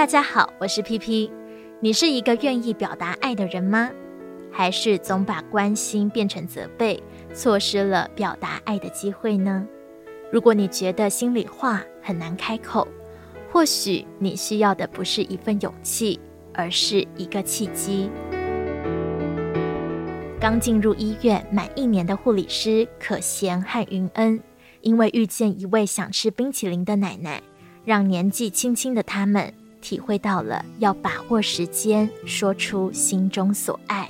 大家好，我是 PP。你是一个愿意表达爱的人吗？还是总把关心变成责备，错失了表达爱的机会呢？如果你觉得心里话很难开口，或许你需要的不是一份勇气，而是一个契机。刚进入医院满一年的护理师可贤和云恩，因为遇见一位想吃冰淇淋的奶奶，让年纪轻轻的他们体会到了要把握时间，说出心中所爱。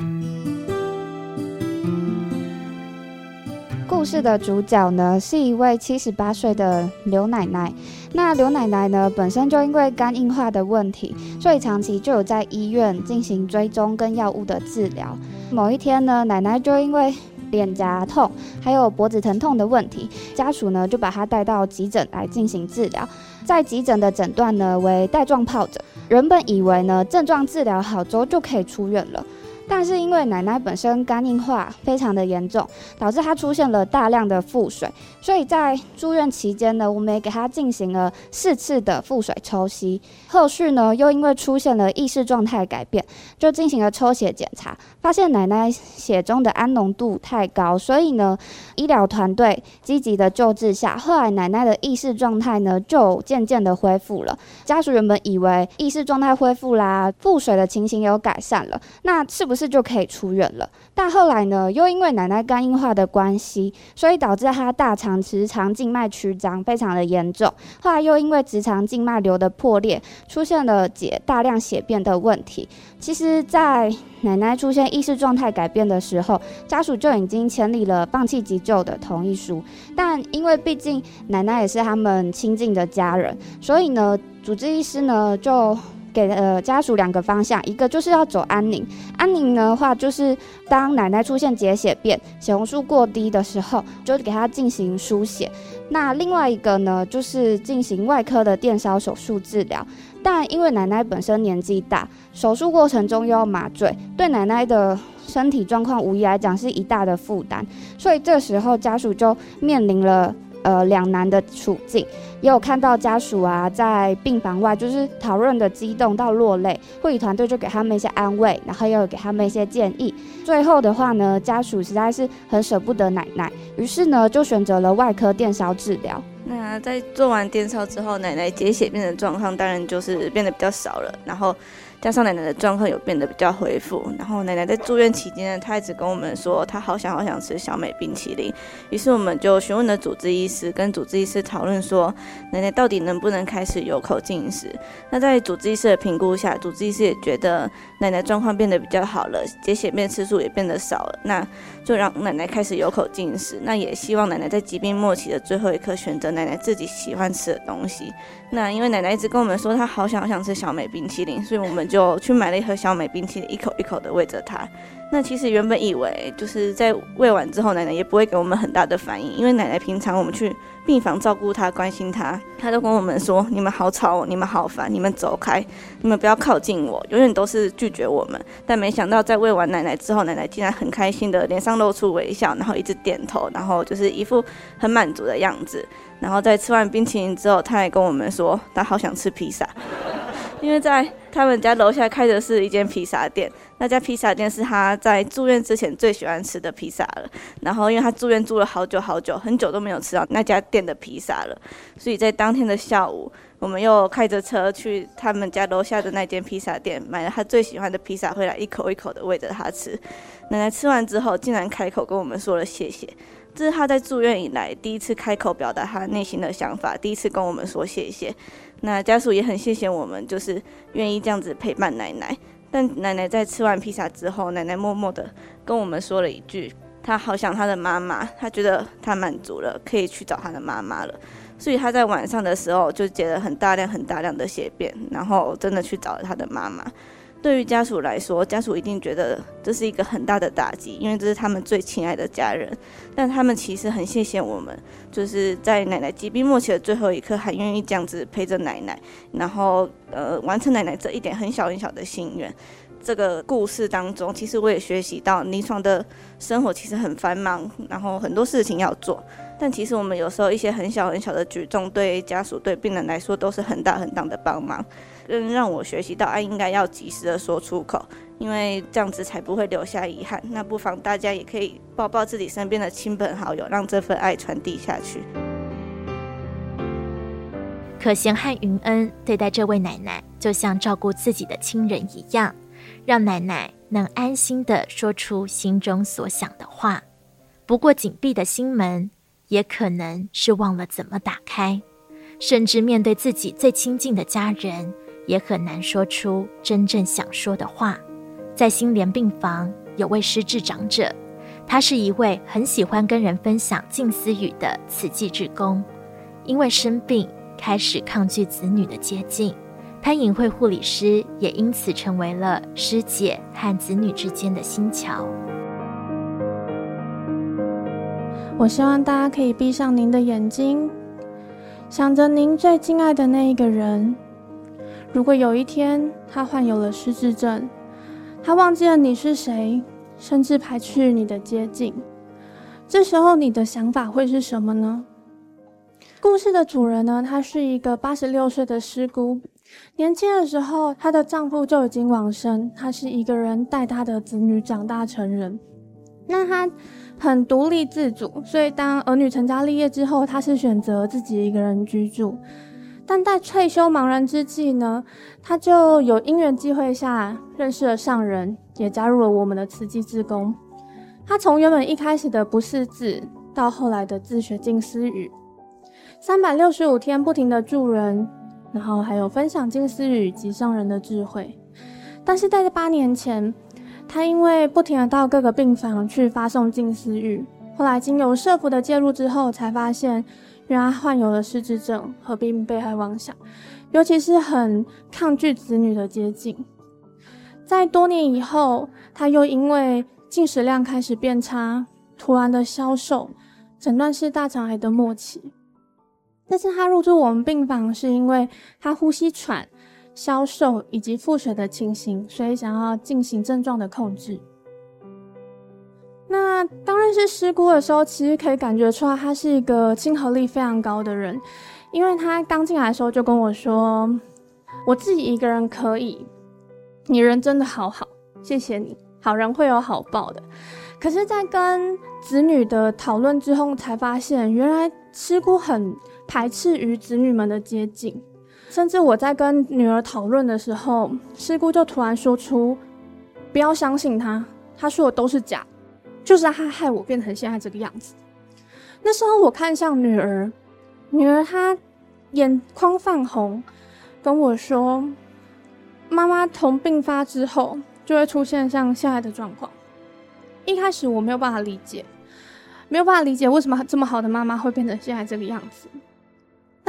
故事的主角呢，是一位七十八岁的刘奶奶。那刘奶奶呢，本身就因为肝硬化的问题，所以长期就有在医院进行追踪跟药物的治疗。某一天呢，奶奶就因为脸颊痛，还有脖子疼痛的问题，家属呢就把他带到急诊来进行治疗。在急诊的诊断呢为带状疱疹，原本以为呢症状治疗好之后就可以出院了。但是因为奶奶本身肝硬化非常的严重，导致她出现了大量的腹水，所以在住院期间呢，我们也给她进行了四次的腹水抽吸。后续呢，又因为出现了意识状态改变，就进行了抽血检查，发现奶奶血中的氨浓度太高，所以呢，医疗团队积极的救治下，后来奶奶的意识状态呢就渐渐的恢复了。家属原本以为意识状态恢复啦，腹水的情形有改善了，那是不是？是就可以出院了，但后来呢，又因为奶奶肝硬化的关系，所以导致她大肠直肠静脉曲张非常的严重。后来又因为直肠静脉瘤的破裂，出现了解大量血便的问题。其实，在奶奶出现意识状态改变的时候，家属就已经签立了放弃急救的同意书。但因为毕竟奶奶也是他们亲近的家人，所以呢，主治医师呢就。给呃家属两个方向，一个就是要走安宁，安宁的话就是当奶奶出现结血便、血红素过低的时候，就给她进行输血。那另外一个呢，就是进行外科的电烧手术治疗。但因为奶奶本身年纪大，手术过程中又要麻醉，对奶奶的身体状况无疑来讲是一大的负担，所以这时候家属就面临了。呃，两难的处境，也有看到家属啊，在病房外就是讨论的激动到落泪，护理团队就给他们一些安慰，然后又给他们一些建议。最后的话呢，家属实在是很舍不得奶奶，于是呢，就选择了外科电烧治疗。那在做完电烧之后，奶奶解血病的状况当然就是变得比较少了，然后。加上奶奶的状况有变得比较恢复，然后奶奶在住院期间呢，她一直跟我们说她好想好想吃小美冰淇淋，于是我们就询问了主治医师，跟主治医师讨论说奶奶到底能不能开始有口进食。那在主治医师的评估下，主治医师也觉得奶奶状况变得比较好了，结血便次数也变得少了，那就让奶奶开始有口进食。那也希望奶奶在疾病末期的最后一刻选择奶奶自己喜欢吃的东西。那因为奶奶一直跟我们说她好想好想吃小美冰淇淋，所以我们。就去买了一盒小美冰淇淋，一口一口的喂着她。那其实原本以为就是在喂完之后，奶奶也不会给我们很大的反应，因为奶奶平常我们去病房照顾她、关心她，她都跟我们说：“你们好吵，你们好烦，你们走开，你们不要靠近我。”永远都是拒绝我们。但没想到在喂完奶奶之后，奶奶竟然很开心的脸上露出微笑，然后一直点头，然后就是一副很满足的样子。然后在吃完冰淇淋之后，她还跟我们说：“她好想吃披萨。”因为在他们家楼下开的是一间披萨店，那家披萨店是他在住院之前最喜欢吃的披萨了。然后因为他住院住了好久好久，很久都没有吃到那家店的披萨了，所以在当天的下午，我们又开着车去他们家楼下的那间披萨店，买了他最喜欢的披萨回来，一口一口的喂着他吃。奶奶吃完之后，竟然开口跟我们说了谢谢。这是他在住院以来第一次开口表达他内心的想法，第一次跟我们说谢谢。那家属也很谢谢我们，就是愿意这样子陪伴奶奶。但奶奶在吃完披萨之后，奶奶默默的跟我们说了一句：“她好想她的妈妈，她觉得她满足了，可以去找她的妈妈了。”所以她在晚上的时候就解了很大量、很大量的血便，然后真的去找了她的妈妈。对于家属来说，家属一定觉得这是一个很大的打击，因为这是他们最亲爱的家人。但他们其实很谢谢我们，就是在奶奶疾病末期的最后一刻，还愿意这样子陪着奶奶，然后呃完成奶奶这一点很小很小的心愿。这个故事当中，其实我也学习到，临床的生活其实很繁忙，然后很多事情要做。但其实我们有时候一些很小很小的举动，对家属、对病人来说都是很大很大的帮忙，更让我学习到爱应该要及时的说出口，因为这样子才不会留下遗憾。那不妨大家也可以抱抱自己身边的亲朋好友，让这份爱传递下去。可贤和云恩对待这位奶奶，就像照顾自己的亲人一样，让奶奶能安心地说出心中所想的话。不过，紧闭的心门也可能是忘了怎么打开，甚至面对自己最亲近的家人，也很难说出真正想说的话。在心莲病房有位失智长者，他是一位很喜欢跟人分享静思语的慈济志工，因为生病。开始抗拒子女的接近，潘颖慧护理师也因此成为了师姐和子女之间的新桥。我希望大家可以闭上您的眼睛，想着您最敬爱的那一个人。如果有一天他患有了失智症，他忘记了你是谁，甚至排斥你的接近，这时候你的想法会是什么呢？故事的主人呢，他是一个八十六岁的师姑。年轻的时候，她的丈夫就已经往生，她是一个人带她的子女长大成人。那她很独立自主，所以当儿女成家立业之后，她是选择自己一个人居住。但在退休茫然之际呢，她就有因缘机会下认识了上人，也加入了我们的慈济志工。她从原本一开始的不识字，到后来的自学静思语。三百六十五天不停的助人，然后还有分享静思语及上人的智慧。但是在这八年前，他因为不停的到各个病房去发送静思语，后来经由社福的介入之后，才发现原来患有了失智症，合并被害妄想，尤其是很抗拒子女的接近。在多年以后，他又因为进食量开始变差，突然的消瘦，诊断是大肠癌的末期。但是他入住我们病房，是因为他呼吸喘、消瘦以及腹水的情形，所以想要进行症状的控制。那当认识师姑的时候，其实可以感觉出来，他是一个亲和力非常高的人，因为他刚进来的时候就跟我说：“我自己一个人可以，你人真的好好，谢谢你，好人会有好报的。”可是，在跟子女的讨论之后，才发现原来师姑很。排斥与子女们的接近，甚至我在跟女儿讨论的时候，师姑就突然说出：“不要相信他，他说的都是假，就是他害我变成现在这个样子。”那时候我看向女儿，女儿她眼眶泛红，跟我说：“妈妈从病发之后就会出现像现在的状况。”一开始我没有办法理解，没有办法理解为什么这么好的妈妈会变成现在这个样子。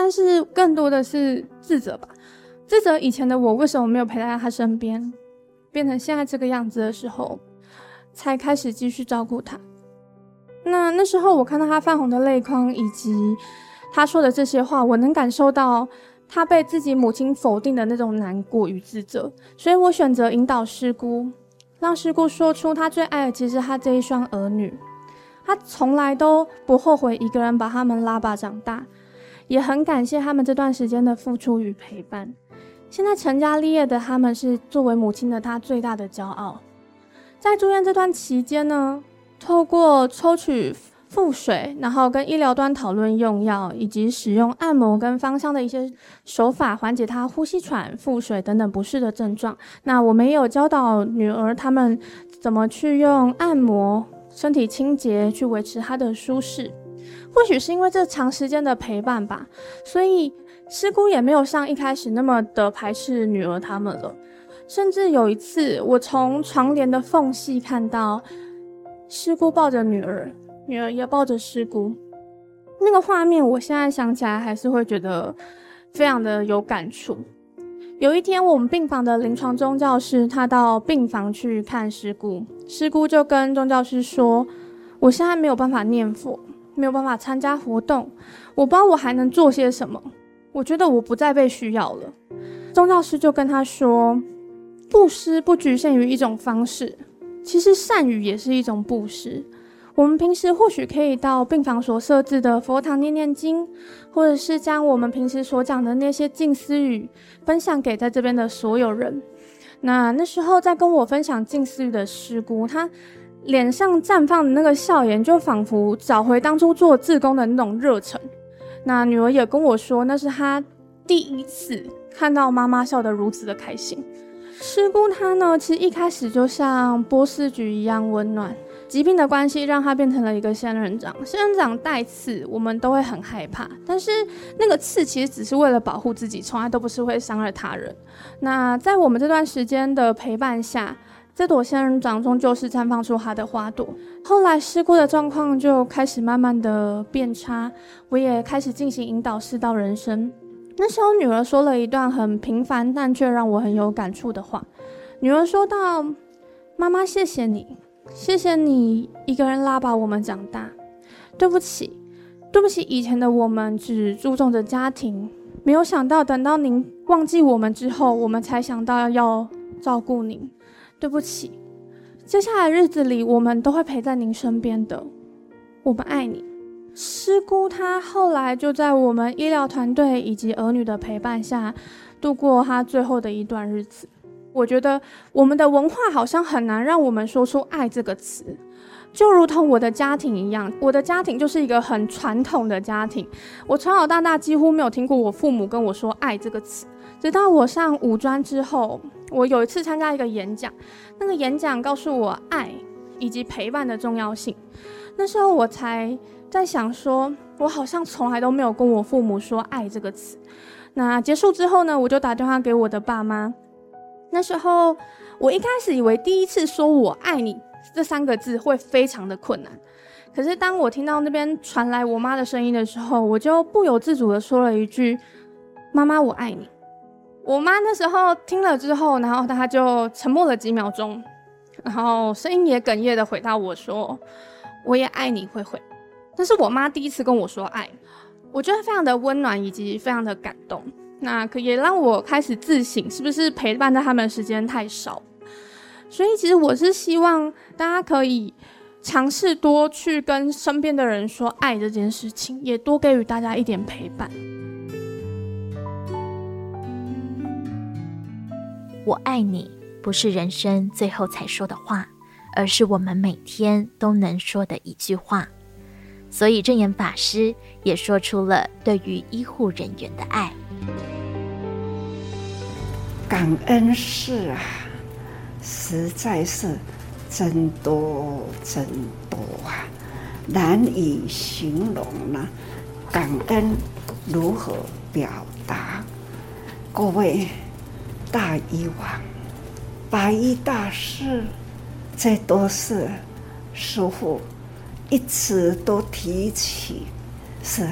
但是更多的是自责吧，自责以前的我为什么没有陪在他身边，变成现在这个样子的时候，才开始继续照顾他。那那时候我看到他泛红的泪眶，以及他说的这些话，我能感受到他被自己母亲否定的那种难过与自责，所以我选择引导师姑，让师姑说出他最爱的其实他这一双儿女，他从来都不后悔一个人把他们拉拔长大。也很感谢他们这段时间的付出与陪伴。现在成家立业的他们，是作为母亲的他最大的骄傲。在住院这段期间呢，透过抽取腹水，然后跟医疗端讨论用药，以及使用按摩跟芳香的一些手法，缓解他呼吸喘、腹水等等不适的症状。那我们也有教导女儿他们怎么去用按摩、身体清洁去维持他的舒适。或许是因为这长时间的陪伴吧，所以师姑也没有像一开始那么的排斥女儿他们了。甚至有一次，我从床帘的缝隙看到师姑抱着女儿，女儿也抱着师姑，那个画面，我现在想起来还是会觉得非常的有感触。有一天，我们病房的临床宗教师他到病房去看师姑，师姑就跟宗教师说：“我现在没有办法念佛。”没有办法参加活动，我不知道我还能做些什么。我觉得我不再被需要了。宗教师就跟他说：“布施不局限于一种方式，其实善语也是一种布施。我们平时或许可以到病房所设置的佛堂念念经，或者是将我们平时所讲的那些静思语分享给在这边的所有人。那那时候在跟我分享静思语的师姑，她脸上绽放的那个笑颜，就仿佛找回当初做志工的那种热忱。那女儿也跟我说，那是她第一次看到妈妈笑得如此的开心。师姑她呢，其实一开始就像波斯菊一样温暖。疾病的关系让她变成了一个仙人掌。仙人掌带刺，我们都会很害怕，但是那个刺其实只是为了保护自己，从来都不是会伤害他人。那在我们这段时间的陪伴下，这朵仙人掌终究是绽放出它的花朵。后来师姑的状况就开始慢慢的变差，我也开始进行引导师道人生。那时候女儿说了一段很平凡但却让我很有感触的话。女儿说道：“妈妈，谢谢你，谢谢你一个人拉把我们长大。对不起，对不起，以前的我们只注重着家庭，没有想到等到您忘记我们之后，我们才想到要照顾您。”对不起，接下来日子里我们都会陪在您身边的，我们爱你。师姑她后来就在我们医疗团队以及儿女的陪伴下，度过她最后的一段日子。我觉得我们的文化好像很难让我们说出“爱”这个词，就如同我的家庭一样，我的家庭就是一个很传统的家庭，我从小到大几乎没有听过我父母跟我说“爱”这个词。直到我上五专之后，我有一次参加一个演讲，那个演讲告诉我爱以及陪伴的重要性。那时候我才在想说，我好像从来都没有跟我父母说“爱”这个词。那结束之后呢，我就打电话给我的爸妈。那时候我一开始以为第一次说我爱你这三个字会非常的困难，可是当我听到那边传来我妈的声音的时候，我就不由自主的说了一句：“妈妈，我爱你。”我妈那时候听了之后，然后她就沉默了几秒钟，然后声音也哽咽的回答我说：“我也爱你，慧慧。”这是我妈第一次跟我说爱，我觉得非常的温暖以及非常的感动。那可也让我开始自省，是不是陪伴在他们的时间太少？所以其实我是希望大家可以尝试多去跟身边的人说爱这件事情，也多给予大家一点陪伴。我爱你，不是人生最后才说的话，而是我们每天都能说的一句话。所以证严法师也说出了对于医护人员的爱。感恩事啊，实在是真多真多啊，难以形容呢、感恩如何表达？各位。大医王、白衣大士，这都是师傅一直都提起，是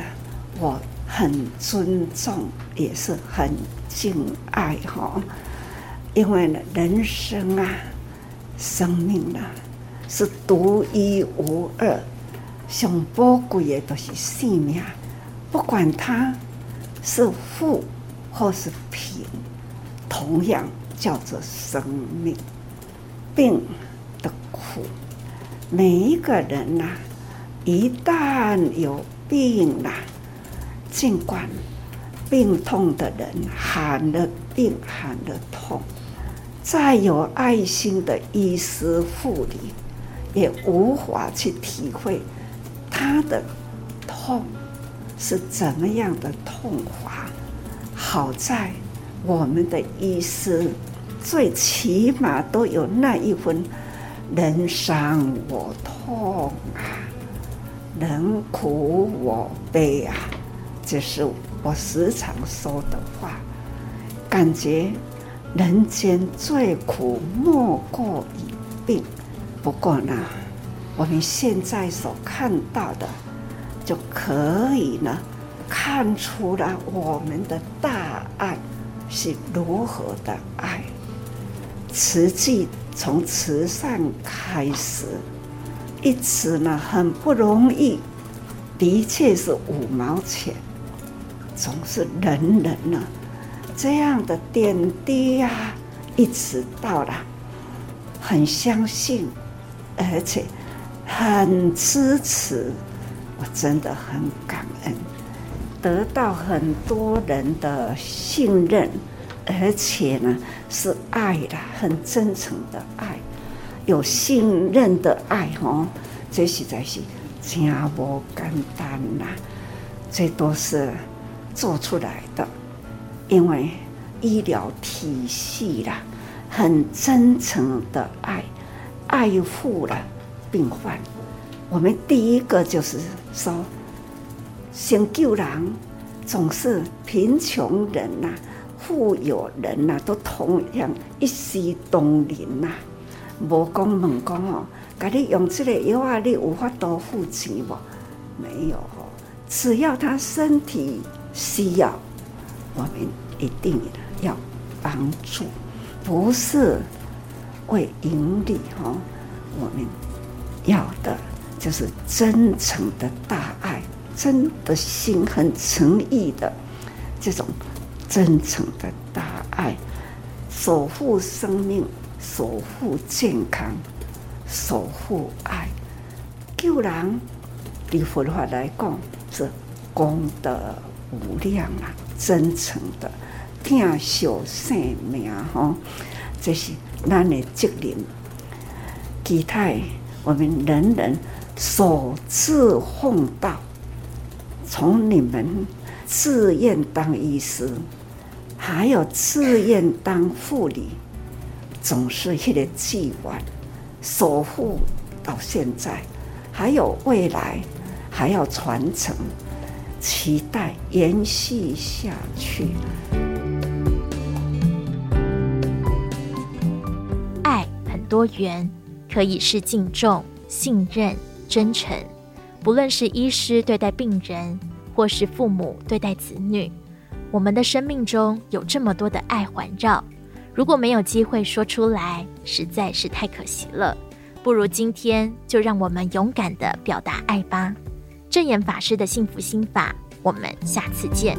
我很尊重，也是很敬爱哈。因为呢，人生啊，生命啊，是独一无二，上宝贵的都是性命，不管它是富或是贫。同样叫做生命，病的苦，每一个人呐、一旦有病啦、尽管病痛的人喊了病喊了痛，再有爱心的医师护理，也无法去体会他的痛是怎么样的痛法。好在。我们的医师最起码都有那一份人伤我痛啊，人苦我悲啊，这是我时常说的话。感觉人间最苦莫过于病。不过呢，我们现在所看到的，就可以呢看出了我们的大爱。是如何的爱？慈济从慈善开始，一直呢很不容易，的确是五毛钱，总是人人呢这样的点滴呀、一直到了很相信，而且很支持，我真的很感恩，得到很多人的信任，而且呢是爱的，很真诚的爱，有信任的爱哦，这实在是真不简单呐，这都是做出来的，因为医疗体系啦，很真诚的爱，爱护了。病患，我们第一个就是说，先救人，总是贫穷人呐、啊、富有人呐、啊，都同样一视同仁呐。无讲问讲哦，给你用这个药啊，你有法多付钱不？没有哦，只要他身体需要，我们一定要帮助，不是为盈利哈，我们。要的就是真诚的大爱，真的心很诚意的这种真诚的大爱，守护生命，守护健康，守护爱，救人，以佛法来讲是功德无量啊！真诚的听小生命哈，这是咱的责任，其他。我们人人守志奉道，从你们自愿当医师，还有自愿当护理，总是一个计划，守护到现在，还有未来，还要传承，期待延续下去。爱很多元。可以是敬重、信任、真诚，不论是医师对待病人，或是父母对待子女，我们的生命中有这么多的爱环绕，如果没有机会说出来，实在是太可惜了。不如今天就让我们勇敢的表达爱吧。证严法师的幸福心法，我们下次见。